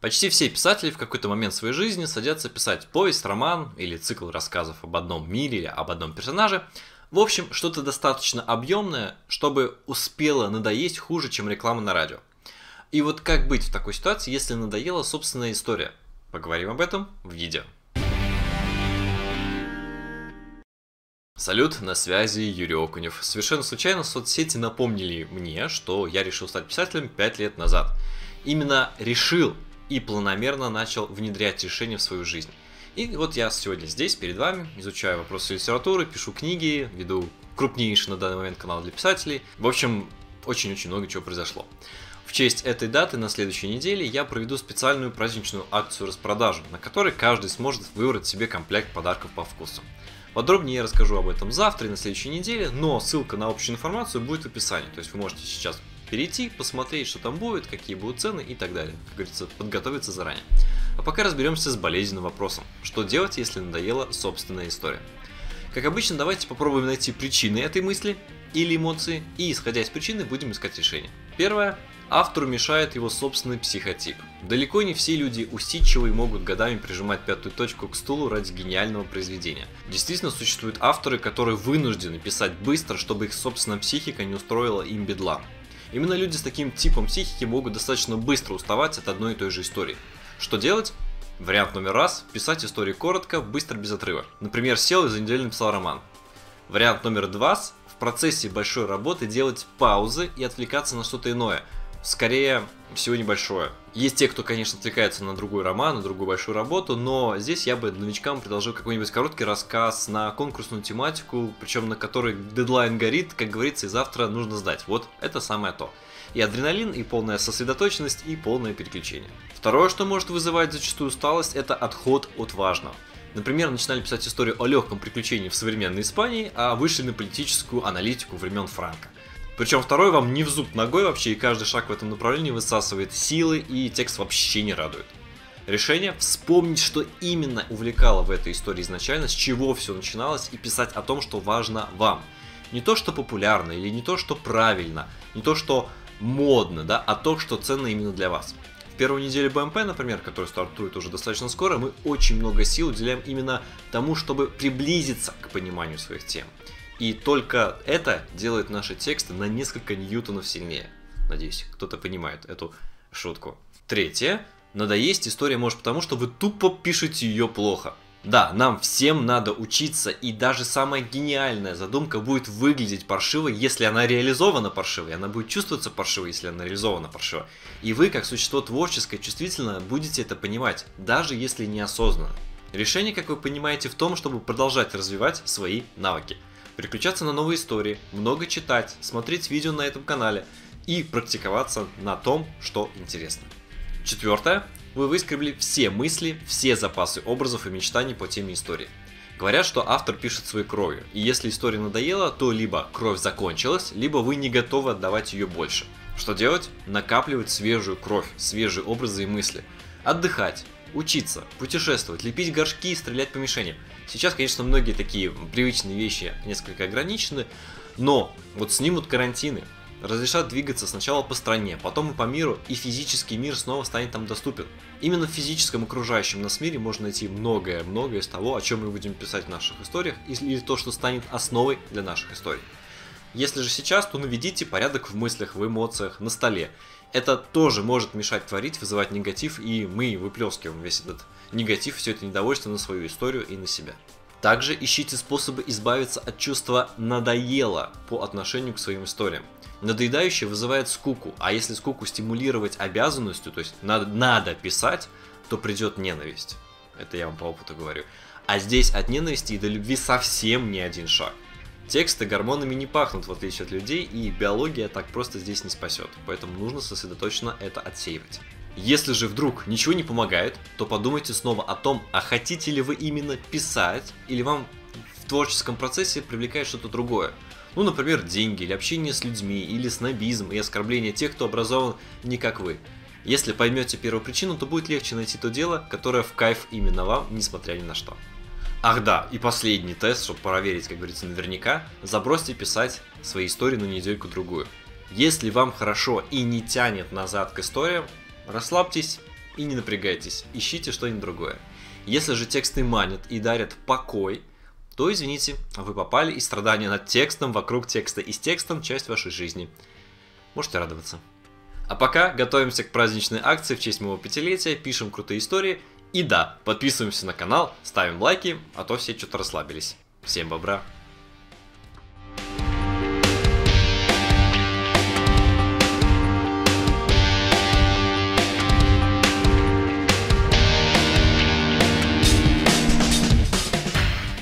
Почти все писатели в какой-то момент своей жизни садятся писать повесть, роман или цикл рассказов об одном мире или об одном персонаже. В общем, что-то достаточно объемное, чтобы успело надоесть хуже, чем реклама на радио. И вот как быть в такой ситуации, если надоела собственная история? Поговорим об этом в видео. Салют, на связи Юрий Окунев. Совершенно случайно соцсети напомнили мне, что я решил стать писателем 5 лет назад. Именно решил и планомерно начал внедрять решения в свою жизнь. И вот я сегодня здесь, перед вами, изучаю вопросы литературы, пишу книги, веду крупнейший на данный момент канал для писателей. В общем, очень-очень много чего произошло. В честь этой даты на следующей неделе я проведу специальную праздничную акцию распродажи, на которой каждый сможет выбрать себе комплект подарков по вкусу. Подробнее я расскажу об этом завтра и на следующей неделе, но ссылка на общую информацию будет в описании. То есть вы можете сейчас перейти, посмотреть, что там будет, какие будут цены и так далее. Как говорится, подготовиться заранее. А пока разберемся с болезненным вопросом. Что делать, если надоела собственная история? Как обычно, давайте попробуем найти причины этой мысли или эмоции, и исходя из причины будем искать решение. Первое Автору мешает его собственный психотип. Далеко не все люди усидчивые могут годами прижимать пятую точку к стулу ради гениального произведения. Действительно существуют авторы, которые вынуждены писать быстро, чтобы их собственная психика не устроила им бедлам. Именно люди с таким типом психики могут достаточно быстро уставать от одной и той же истории. Что делать? Вариант номер раз – писать истории коротко, быстро, без отрыва. Например, сел и за неделю написал роман. Вариант номер два – в процессе большой работы делать паузы и отвлекаться на что-то иное – скорее всего небольшое. Есть те, кто, конечно, отвлекается на другой роман, на другую большую работу, но здесь я бы новичкам предложил какой-нибудь короткий рассказ на конкурсную тематику, причем на который дедлайн горит, как говорится, и завтра нужно сдать. Вот это самое то. И адреналин, и полная сосредоточенность, и полное переключение. Второе, что может вызывать зачастую усталость, это отход от важного. Например, начинали писать историю о легком приключении в современной Испании, а вышли на политическую аналитику времен Франка. Причем второй вам не в зуб ногой вообще, и каждый шаг в этом направлении высасывает силы, и текст вообще не радует. Решение – вспомнить, что именно увлекало в этой истории изначально, с чего все начиналось, и писать о том, что важно вам. Не то, что популярно, или не то, что правильно, не то, что модно, да, а то, что ценно именно для вас. В первую неделю БМП, например, который стартует уже достаточно скоро, мы очень много сил уделяем именно тому, чтобы приблизиться к пониманию своих тем. И только это делает наши тексты на несколько ньютонов сильнее. Надеюсь, кто-то понимает эту шутку. Третье. Надоесть история может потому, что вы тупо пишете ее плохо. Да, нам всем надо учиться, и даже самая гениальная задумка будет выглядеть паршиво, если она реализована паршиво, и она будет чувствоваться паршиво, если она реализована паршиво. И вы, как существо творческое, чувствительно, будете это понимать, даже если неосознанно. Решение, как вы понимаете, в том, чтобы продолжать развивать свои навыки переключаться на новые истории, много читать, смотреть видео на этом канале и практиковаться на том, что интересно. Четвертое. Вы выскребли все мысли, все запасы образов и мечтаний по теме истории. Говорят, что автор пишет своей кровью, и если история надоела, то либо кровь закончилась, либо вы не готовы отдавать ее больше. Что делать? Накапливать свежую кровь, свежие образы и мысли. Отдыхать, учиться, путешествовать, лепить горшки стрелять по мишеням. Сейчас, конечно, многие такие привычные вещи несколько ограничены, но вот снимут карантины, разрешат двигаться сначала по стране, потом и по миру, и физический мир снова станет там доступен. Именно в физическом окружающем нас мире можно найти многое-многое из того, о чем мы будем писать в наших историях, или то, что станет основой для наших историй. Если же сейчас, то наведите порядок в мыслях, в эмоциях, на столе. Это тоже может мешать творить, вызывать негатив, и мы выплескиваем весь этот негатив, все это недовольство на свою историю и на себя. Также ищите способы избавиться от чувства «надоело» по отношению к своим историям. Надоедающее вызывает скуку, а если скуку стимулировать обязанностью, то есть надо, надо писать, то придет ненависть. Это я вам по опыту говорю. А здесь от ненависти и до любви совсем не один шаг. Тексты гормонами не пахнут, в отличие от людей, и биология так просто здесь не спасет, поэтому нужно сосредоточенно это отсеивать. Если же вдруг ничего не помогает, то подумайте снова о том, а хотите ли вы именно писать, или вам в творческом процессе привлекает что-то другое. Ну, например, деньги, или общение с людьми, или снобизм и оскорбление тех, кто образован не как вы. Если поймете первую причину, то будет легче найти то дело, которое в кайф именно вам, несмотря ни на что. Ах да, и последний тест, чтобы проверить, как говорится, наверняка, забросьте писать свои истории на недельку-другую. Если вам хорошо и не тянет назад к историям, Расслабьтесь и не напрягайтесь, ищите что-нибудь другое. Если же тексты манят и дарят покой, то, извините, вы попали из страдания над текстом, вокруг текста и с текстом часть вашей жизни. Можете радоваться. А пока готовимся к праздничной акции в честь моего пятилетия, пишем крутые истории и да, подписываемся на канал, ставим лайки, а то все что-то расслабились. Всем бобра!